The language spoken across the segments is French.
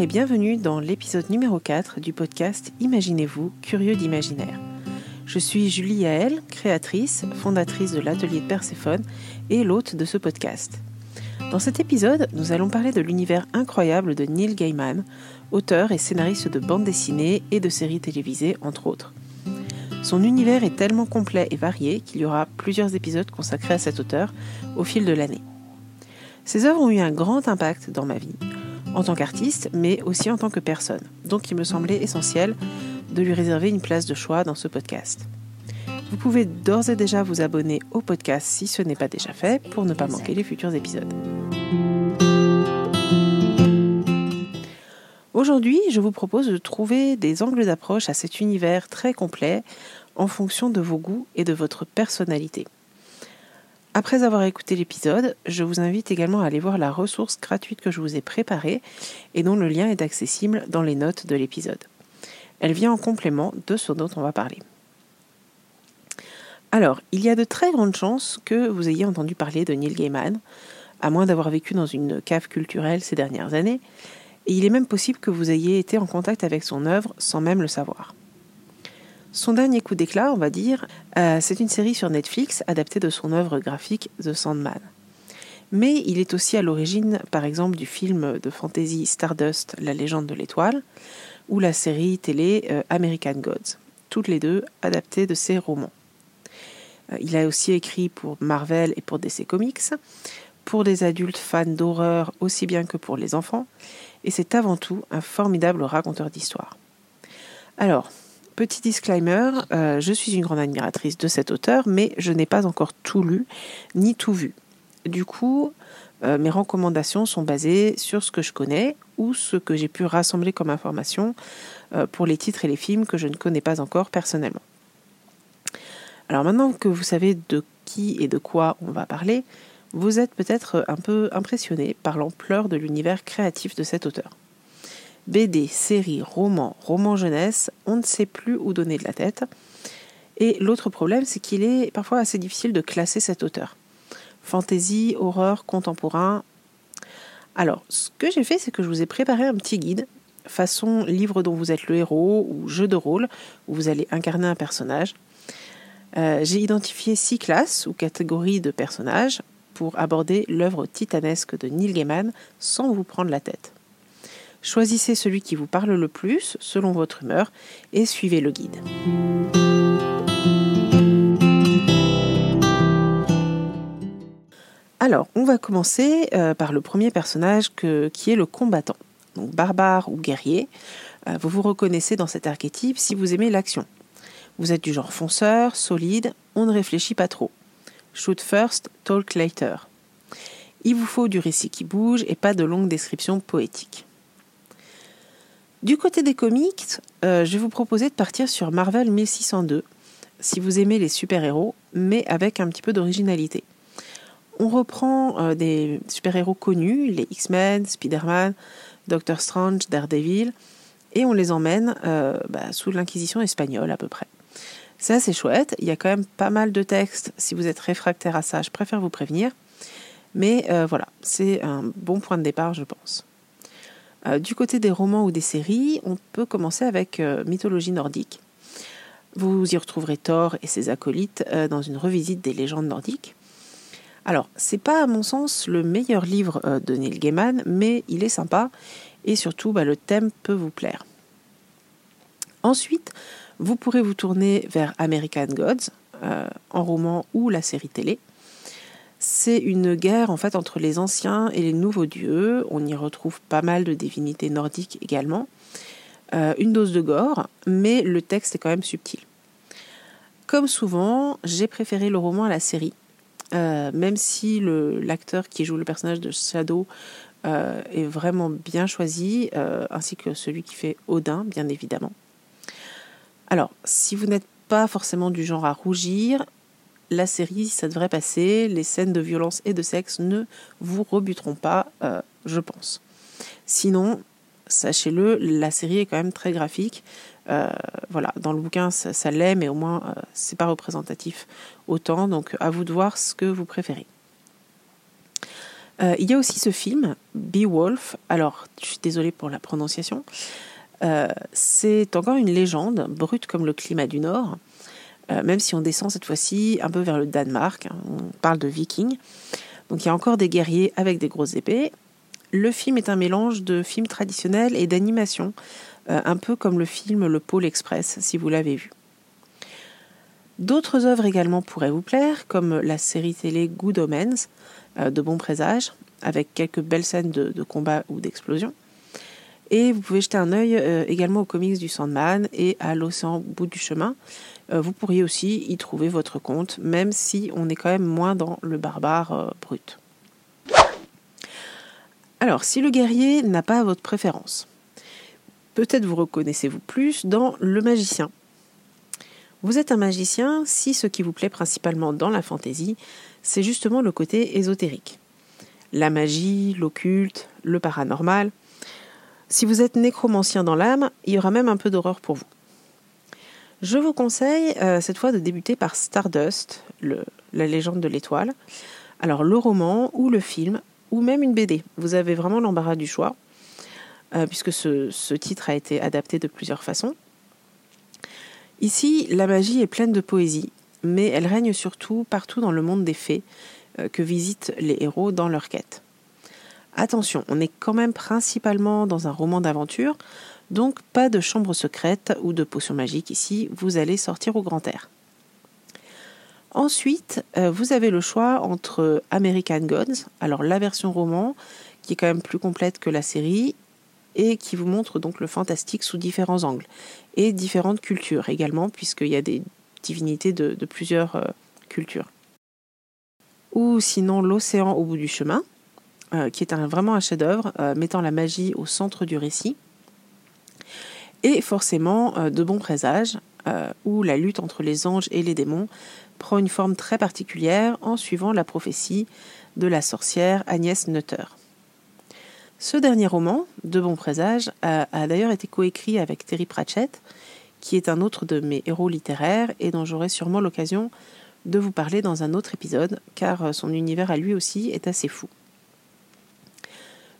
Et bienvenue dans l'épisode numéro 4 du podcast Imaginez-vous, curieux d'imaginaire. Je suis Julie Yael, créatrice, fondatrice de l'atelier de Perséphone et l'hôte de ce podcast. Dans cet épisode, nous allons parler de l'univers incroyable de Neil Gaiman, auteur et scénariste de bandes dessinées et de séries télévisées, entre autres. Son univers est tellement complet et varié qu'il y aura plusieurs épisodes consacrés à cet auteur au fil de l'année. Ses œuvres ont eu un grand impact dans ma vie, en tant qu'artiste, mais aussi en tant que personne. Donc il me semblait essentiel de lui réserver une place de choix dans ce podcast. Vous pouvez d'ores et déjà vous abonner au podcast si ce n'est pas déjà fait pour ne pas manquer les futurs épisodes. Aujourd'hui, je vous propose de trouver des angles d'approche à cet univers très complet en fonction de vos goûts et de votre personnalité. Après avoir écouté l'épisode, je vous invite également à aller voir la ressource gratuite que je vous ai préparée et dont le lien est accessible dans les notes de l'épisode. Elle vient en complément de ce dont on va parler. Alors, il y a de très grandes chances que vous ayez entendu parler de Neil Gaiman, à moins d'avoir vécu dans une cave culturelle ces dernières années, et il est même possible que vous ayez été en contact avec son œuvre sans même le savoir. Son dernier coup d'éclat, on va dire, euh, c'est une série sur Netflix adaptée de son œuvre graphique The Sandman. Mais il est aussi à l'origine, par exemple, du film de fantasy Stardust, La légende de l'étoile, ou la série télé euh, American Gods, toutes les deux adaptées de ses romans. Euh, il a aussi écrit pour Marvel et pour DC Comics, pour des adultes fans d'horreur aussi bien que pour les enfants, et c'est avant tout un formidable raconteur d'histoire. Alors, Petit disclaimer, euh, je suis une grande admiratrice de cet auteur, mais je n'ai pas encore tout lu ni tout vu. Du coup, euh, mes recommandations sont basées sur ce que je connais ou ce que j'ai pu rassembler comme information euh, pour les titres et les films que je ne connais pas encore personnellement. Alors maintenant que vous savez de qui et de quoi on va parler, vous êtes peut-être un peu impressionné par l'ampleur de l'univers créatif de cet auteur. BD, série, roman, roman jeunesse, on ne sait plus où donner de la tête. Et l'autre problème, c'est qu'il est parfois assez difficile de classer cet auteur. Fantasy, horreur, contemporain. Alors, ce que j'ai fait, c'est que je vous ai préparé un petit guide, façon livre dont vous êtes le héros ou jeu de rôle, où vous allez incarner un personnage. Euh, j'ai identifié six classes ou catégories de personnages pour aborder l'œuvre titanesque de Neil Gaiman sans vous prendre la tête. Choisissez celui qui vous parle le plus selon votre humeur et suivez le guide. Alors, on va commencer euh, par le premier personnage qui est le combattant. Donc, barbare ou guerrier, euh, vous vous reconnaissez dans cet archétype si vous aimez l'action. Vous êtes du genre fonceur, solide, on ne réfléchit pas trop. Shoot first, talk later. Il vous faut du récit qui bouge et pas de longues descriptions poétiques. Du côté des comics, euh, je vais vous proposer de partir sur Marvel 1602, si vous aimez les super-héros, mais avec un petit peu d'originalité. On reprend euh, des super-héros connus, les X-Men, Spider-Man, Doctor Strange, Daredevil, et on les emmène euh, bah, sous l'Inquisition espagnole à peu près. C'est assez chouette, il y a quand même pas mal de textes, si vous êtes réfractaire à ça, je préfère vous prévenir. Mais voilà, c'est un bon point de départ, je pense. Euh, du côté des romans ou des séries, on peut commencer avec euh, mythologie nordique. Vous y retrouverez Thor et ses acolytes euh, dans une revisite des légendes nordiques. Alors, c'est pas à mon sens le meilleur livre de Neil Gaiman, mais il est sympa et surtout bah, le thème peut vous plaire. Ensuite, vous pourrez vous tourner vers American Gods, en roman ou la série télé. C'est une guerre en fait entre les anciens et les nouveaux dieux. On y retrouve pas mal de divinités nordiques également. Euh, une dose de gore, mais le texte est quand même subtil. Comme souvent, j'ai préféré le roman à la série, euh, même si l'acteur qui joue le personnage de Shadow euh, est vraiment bien choisi, ainsi que celui qui fait Odin, bien évidemment. Alors, si vous n'êtes pas forcément du genre à rougir, la série, ça devrait passer. Les scènes de violence et de sexe ne vous rebuteront pas, euh, je pense. Sinon, sachez-le, la série est quand même très graphique. Euh, voilà, dans le bouquin, ça, l'est, mais au moins, euh, c'est pas représentatif autant. Donc, à vous de voir ce que vous préférez. Euh, il y a aussi ce film, Beowulf. Alors, je suis désolée pour la prononciation. C'est encore une légende, brute comme le climat du Nord, euh, même si on descend cette fois-ci un peu vers le Danemark. Hein. on parle de vikings. Donc, il y a encore des guerriers avec des grosses épées. Le film est un mélange de film traditionnel et d'animation, un peu comme le film Le Pôle Express, si vous l'avez vu. D'autres œuvres également pourraient vous plaire, comme la série télé Good Omens, euh, de bons présages, avec quelques belles scènes de, combat ou d'explosion. Et vous pouvez jeter un œil euh, également aux comics du Sandman et à l'océan au bout du chemin. Euh, vous pourriez aussi y trouver votre compte, même si on est quand même moins dans le barbare brut. Alors, si le guerrier n'a pas votre préférence, peut-être vous reconnaissez-vous plus dans le magicien. Vous êtes un magicien si ce qui vous plaît principalement dans la fantaisie, c'est justement le côté ésotérique. La magie, l'occulte, le paranormal. Si vous êtes nécromancien dans l'âme, il y aura même un peu d'horreur pour vous. Je vous conseille euh, cette fois de débuter par Stardust, la légende de l'étoile. Alors le roman ou le film ou même une BD. Vous avez vraiment l'embarras du choix, euh, puisque ce titre a été adapté de plusieurs façons. Ici, la magie est pleine de poésie, mais elle règne surtout partout dans le monde des fées euh, que visitent les héros dans leur quête. Attention, on est quand même principalement dans un roman d'aventure, donc pas de chambre secrète ou de potions magiques ici, vous allez sortir au grand air. Ensuite, euh, vous avez le choix entre American Gods, alors la version roman, qui est quand même plus complète que la série, et qui vous montre donc le fantastique sous différents angles et différentes cultures également, puisqu'il y a des divinités de, plusieurs euh, cultures. Ou sinon l'océan au bout du chemin, euh, qui est vraiment un chef-d'œuvre, euh, mettant la magie au centre du récit. Et forcément de bons présages, où la lutte entre les anges et les démons prend une forme très particulière en suivant la prophétie de la sorcière Agnès Nutter. Ce dernier roman, De bons présages, a, d'ailleurs été coécrit avec Terry Pratchett, qui est un autre de mes héros littéraires et dont j'aurai sûrement l'occasion de vous parler dans un autre épisode, car son univers à lui aussi est assez fou.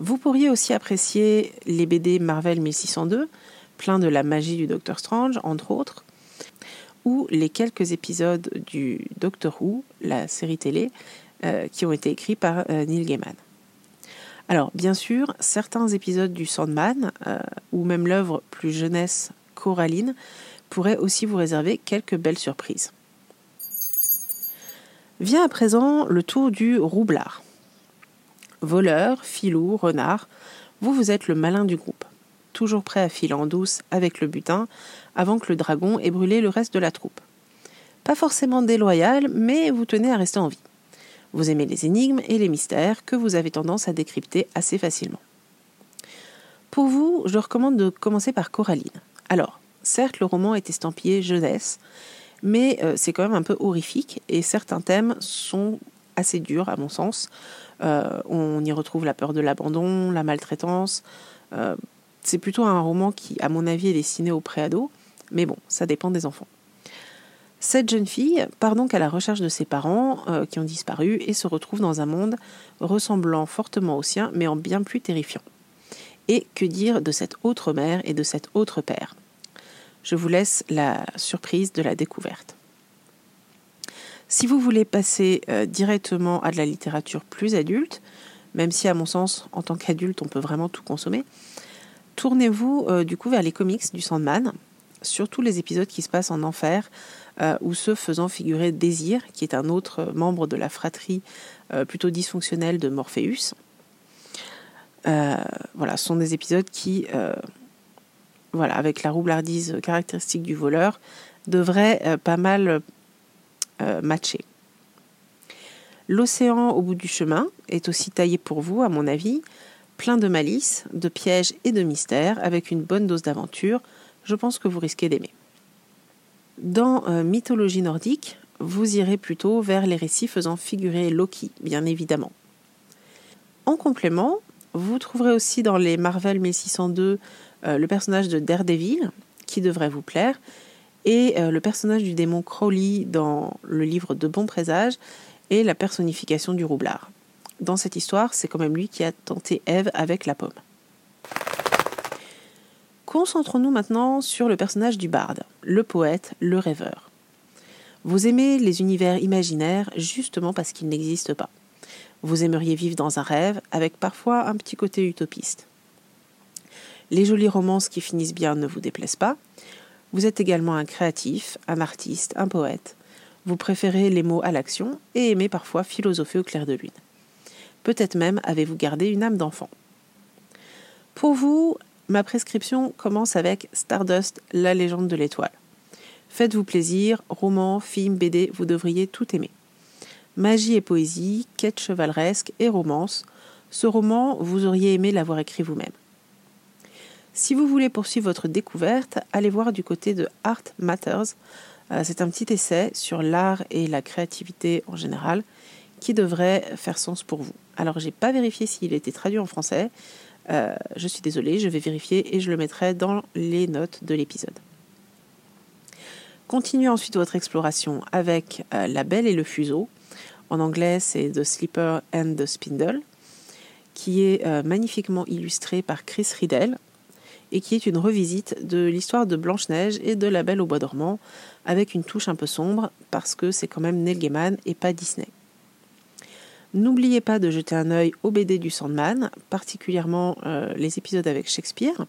Vous pourriez aussi apprécier les BD Marvel 1602, plein de la magie du Docteur Strange, entre autres, ou les quelques épisodes du Doctor Who, la série télé, euh, qui ont été écrits par euh, Neil Gaiman. Alors, bien sûr, certains épisodes du Sandman, euh, ou même l'œuvre plus jeunesse Coraline, pourraient aussi vous réserver quelques belles surprises. Vient à présent le tour du roublard. Voleur, filou, renard, vous vous êtes le malin du groupe, toujours prêt à filer en douce avec le butin avant que le dragon ait brûlé le reste de la troupe. Pas forcément déloyal, mais vous tenez à rester en vie. Vous aimez les énigmes et les mystères que vous avez tendance à décrypter assez facilement. Pour vous, je recommande de commencer par Coraline. Alors, certes, le roman est estampillé jeunesse, mais euh, c'est quand même un peu horrifique et certains thèmes sont assez durs à mon sens. Euh, on y retrouve la peur de l'abandon, la maltraitance. Euh, c'est plutôt un roman qui, à mon avis, est destiné aux préados, mais bon, ça dépend des enfants. Cette jeune fille part donc à la recherche de ses parents euh, qui ont disparu et se retrouve dans un monde ressemblant fortement au sien mais en bien plus terrifiant. Et que dire de cette autre mère et de cet autre père? Je vous laisse la surprise de la découverte. Si vous voulez passer euh, directement à de la littérature plus adulte, même si à mon sens en tant qu'adulte on peut vraiment tout consommer, tournez-vous euh, du coup vers les comics du Sandman, surtout les épisodes qui se passent en enfer, euh, ou ceux faisant figurer Désir, qui est un autre membre de la fratrie plutôt dysfonctionnelle de Morpheus. Voilà, ce sont des épisodes qui, voilà, avec la roublardise caractéristique du voleur, devraient pas mal matcher. L'océan au bout du chemin est aussi taillé pour vous, à mon avis, plein de malice, de pièges et de mystères, avec une bonne dose d'aventure. Je pense que vous risquez d'aimer. Dans euh, mythologie nordique, vous irez plutôt vers les récits faisant figurer Loki, bien évidemment. En complément, vous trouverez aussi dans les Marvel 1602 euh, le personnage de Daredevil, qui devrait vous plaire, et euh, le personnage du démon Crowley dans le livre de Bon Présage, et la personnification du roublard. Dans cette histoire, c'est quand même lui qui a tenté Ève avec la pomme. Concentrons-nous maintenant sur le personnage du barde, le poète, le rêveur. Vous aimez les univers imaginaires justement parce qu'ils n'existent pas. Vous aimeriez vivre dans un rêve avec parfois un petit côté utopiste. Les jolies romances qui finissent bien ne vous déplaisent pas. Vous êtes également un créatif, un artiste, un poète. Vous préférez les mots à l'action et aimez parfois philosopher au clair de lune. Peut-être même avez-vous gardé une âme d'enfant. Pour vous, ma prescription commence avec Stardust, la légende de l'étoile. Faites-vous plaisir, romans, films, BD, vous devriez tout aimer. Magie et poésie, quête chevaleresque et romance, ce roman, vous auriez aimé l'avoir écrit vous-même. Si vous voulez poursuivre votre découverte, allez voir du côté de Art Matters. Euh, c'est un petit essai sur l'art et la créativité en général qui devrait faire sens pour vous. Alors, j'ai pas vérifié s'il était traduit en français. Euh, je suis désolée, je vais vérifier et je le mettrai dans les notes de l'épisode. Continuez ensuite votre exploration avec euh, La Belle et le Fuseau. En anglais, c'est The Slipper and the Spindle, qui est magnifiquement illustré par Chris Riddell, et qui est une revisite de l'histoire de Blanche-Neige et de La Belle au Bois dormant, avec une touche un peu sombre, parce que c'est quand même Neil Gaiman et pas Disney. N'oubliez pas de jeter un œil aux BD du Sandman, particulièrement euh, les épisodes avec Shakespeare,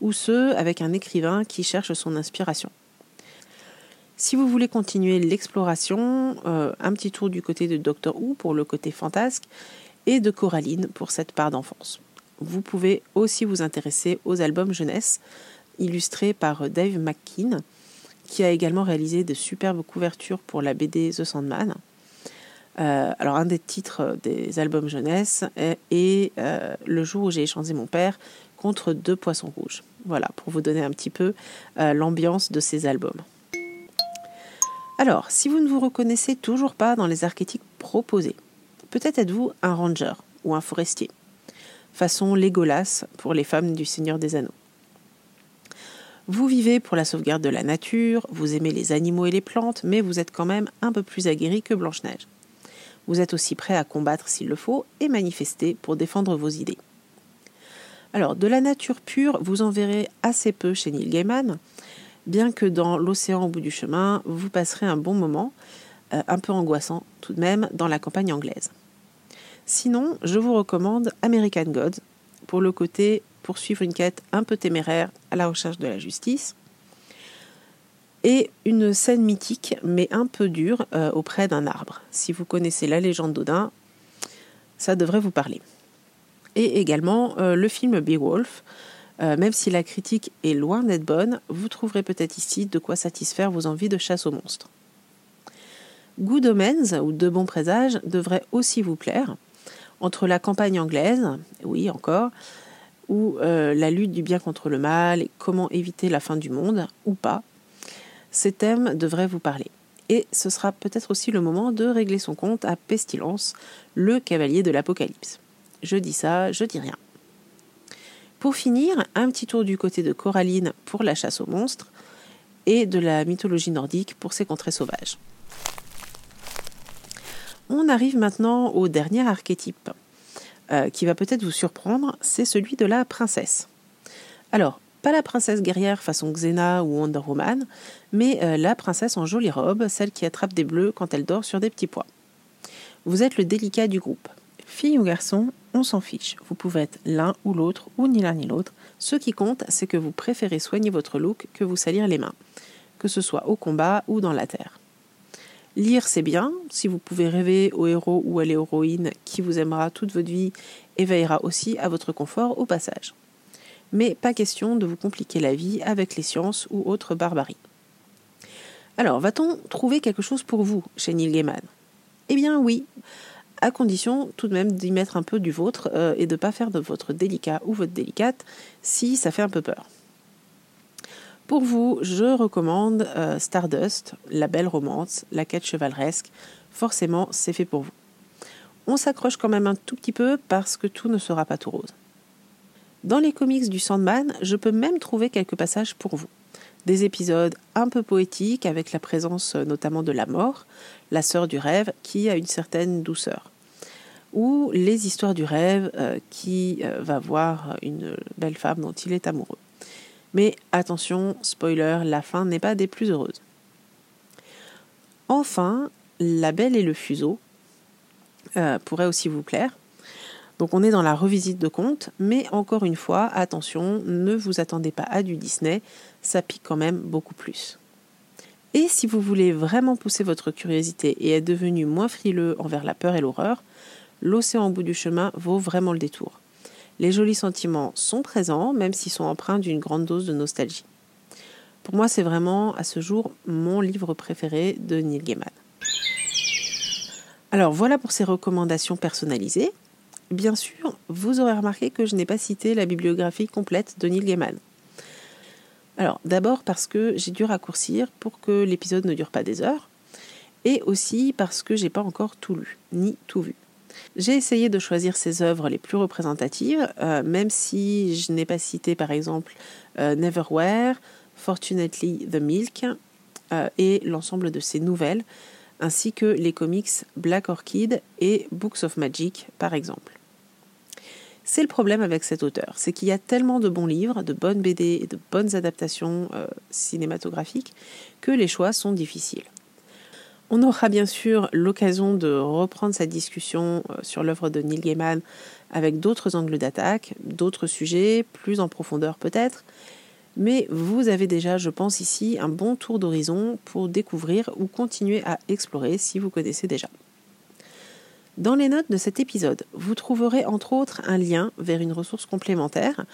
ou ceux avec un écrivain qui cherche son inspiration. Si vous voulez continuer l'exploration, euh, un petit tour du côté de Doctor Who pour le côté fantasque, et de Coraline pour cette part d'enfance vous pouvez aussi vous intéresser aux albums jeunesse illustrés par Dave McKean, qui a également réalisé de superbes couvertures pour la BD The Sandman. Euh, alors un des titres des albums jeunesse est, euh, Le jour où j'ai échangé mon père contre deux poissons rouges. Voilà, pour vous donner un petit peu euh, l'ambiance de ces albums. Alors, si vous ne vous reconnaissez toujours pas dans les archétypes proposés, peut-être êtes-vous un ranger ou un forestier? Façon Légolas pour les femmes du Seigneur des Anneaux. Vous vivez pour la sauvegarde de la nature, vous aimez les animaux et les plantes, mais vous êtes quand même un peu plus aguerri que Blanche-Neige. Vous êtes aussi prêt à combattre s'il le faut et manifester pour défendre vos idées. Alors, de la nature pure, vous en verrez assez peu chez Neil Gaiman, bien que dans L'océan au bout du chemin, vous passerez un bon moment, euh, un peu angoissant tout de même, dans la campagne anglaise. Sinon, je vous recommande American Gods pour le côté poursuivre une quête un peu téméraire à la recherche de la justice. Et une scène mythique, mais un peu dure, euh, auprès d'un arbre. Si vous connaissez la légende d'Odin, ça devrait vous parler. Et également euh, le film Beowulf. Euh, même si la critique est loin d'être bonne, vous trouverez peut-être ici de quoi satisfaire vos envies de chasse aux monstres. Good Omens, ou De bons présages, devrait aussi vous plaire entre la campagne anglaise, oui encore, ou euh, la lutte du bien contre le mal, et comment éviter la fin du monde, ou pas, ces thèmes devraient vous parler. Et ce sera peut-être aussi le moment de régler son compte à Pestilence, le cavalier de l'Apocalypse. Je dis ça, je dis rien. Pour finir, un petit tour du côté de Coraline pour la chasse aux monstres et de la mythologie nordique pour ses contrées sauvages. On arrive maintenant au dernier archétype euh, qui va peut-être vous surprendre, c'est celui de la princesse. Alors, pas la princesse guerrière façon Xena ou Wonder Woman, mais euh, la princesse en jolie robe, celle qui attrape des bleus quand elle dort sur des petits pois. Vous êtes le délicat du groupe. Fille ou garçon, on s'en fiche. Vous pouvez être l'un ou l'autre, ou ni l'un ni l'autre. Ce qui compte, c'est que vous préférez soigner votre look que vous salir les mains, que ce soit au combat ou dans la terre. Lire, c'est bien. Si vous pouvez rêver au héros ou à l'héroïne qui vous aimera toute votre vie et veillera aussi à votre confort au passage. Mais pas question de vous compliquer la vie avec les sciences ou autres barbaries. Alors, va-t-on trouver quelque chose pour vous chez Neil Gaiman? Eh bien oui, à condition tout de même d'y mettre un peu du vôtre euh, et de ne pas faire de votre délicat ou votre délicate si ça fait un peu peur. Pour vous, je recommande euh, Stardust, la belle romance, la quête chevaleresque. Forcément, c'est fait pour vous. On s'accroche quand même un tout petit peu parce que tout ne sera pas tout rose. Dans les comics du Sandman, je peux même trouver quelques passages pour vous. Des épisodes un peu poétiques avec la présence euh, notamment de la mort, la sœur du rêve, qui a une certaine douceur. ou les histoires du rêve euh, qui va voir une belle femme dont il est amoureux. Mais attention, spoiler, la fin n'est pas des plus heureuses. Enfin, La Belle et le Fuseau euh, pourrait aussi vous plaire. Donc on est dans la revisite de contes, mais encore une fois, attention, ne vous attendez pas à du Disney, ça pique quand même beaucoup plus. Et si vous voulez vraiment pousser votre curiosité et être devenu moins frileux envers la peur et l'horreur, l'océan au bout du chemin vaut vraiment le détour. Les jolis sentiments sont présents, même s'ils sont empreints d'une grande dose de nostalgie. Pour moi, c'est vraiment à ce jour mon livre préféré de Neil Gaiman. Alors voilà pour ces recommandations personnalisées. Bien sûr, vous aurez remarqué que je n'ai pas cité la bibliographie complète de Neil Gaiman. Alors d'abord parce que j'ai dû raccourcir pour que l'épisode ne dure pas des heures, et aussi parce que j'ai pas encore tout lu, ni tout vu. J'ai essayé de choisir ses œuvres les plus représentatives, euh, même si je n'ai pas cité par exemple euh, Neverwhere, Fortunately the Milk euh, et l'ensemble de ses nouvelles, ainsi que les comics Black Orchid et Books of Magic par exemple. C'est le problème avec cet auteur, c'est qu'il y a tellement de bons livres, de bonnes BD et de bonnes adaptations cinématographiques que les choix sont difficiles. On aura bien sûr l'occasion de reprendre cette discussion euh, sur l'œuvre de Neil Gaiman avec d'autres angles d'attaque, d'autres sujets, plus en profondeur peut-être, mais vous avez déjà, je pense ici, un bon tour d'horizon pour découvrir ou continuer à explorer si vous connaissez déjà. Dans les notes de cet épisode, vous trouverez entre autres un lien vers une ressource complémentaire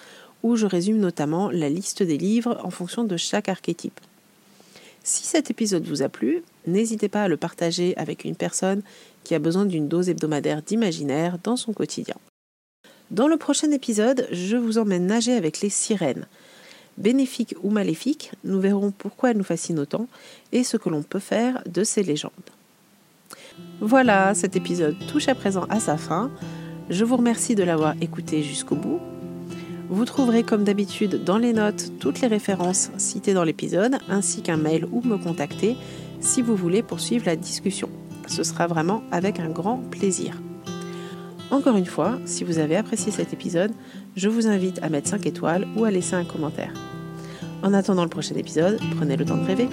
où je résume notamment la liste des livres en fonction de chaque archétype. Si cet épisode vous a plu, n'hésitez pas à le partager avec une personne qui a besoin d'une dose hebdomadaire d'imaginaire dans son quotidien. Dans le prochain épisode, je vous emmène nager avec les sirènes. Bénéfiques ou maléfiques, nous verrons pourquoi elles nous fascinent autant et ce que l'on peut faire de ces légendes. Voilà, cet épisode touche à présent à sa fin. Je vous remercie de l'avoir écouté jusqu'au bout. Vous trouverez comme d'habitude dans les notes toutes les références citées dans l'épisode, ainsi qu'un mail ou me contacter si vous voulez poursuivre la discussion. Ce sera vraiment avec un grand plaisir. Encore une fois, si vous avez apprécié cet épisode, je vous invite à mettre 5 étoiles ou à laisser un commentaire. En attendant le prochain épisode, prenez le temps de rêver.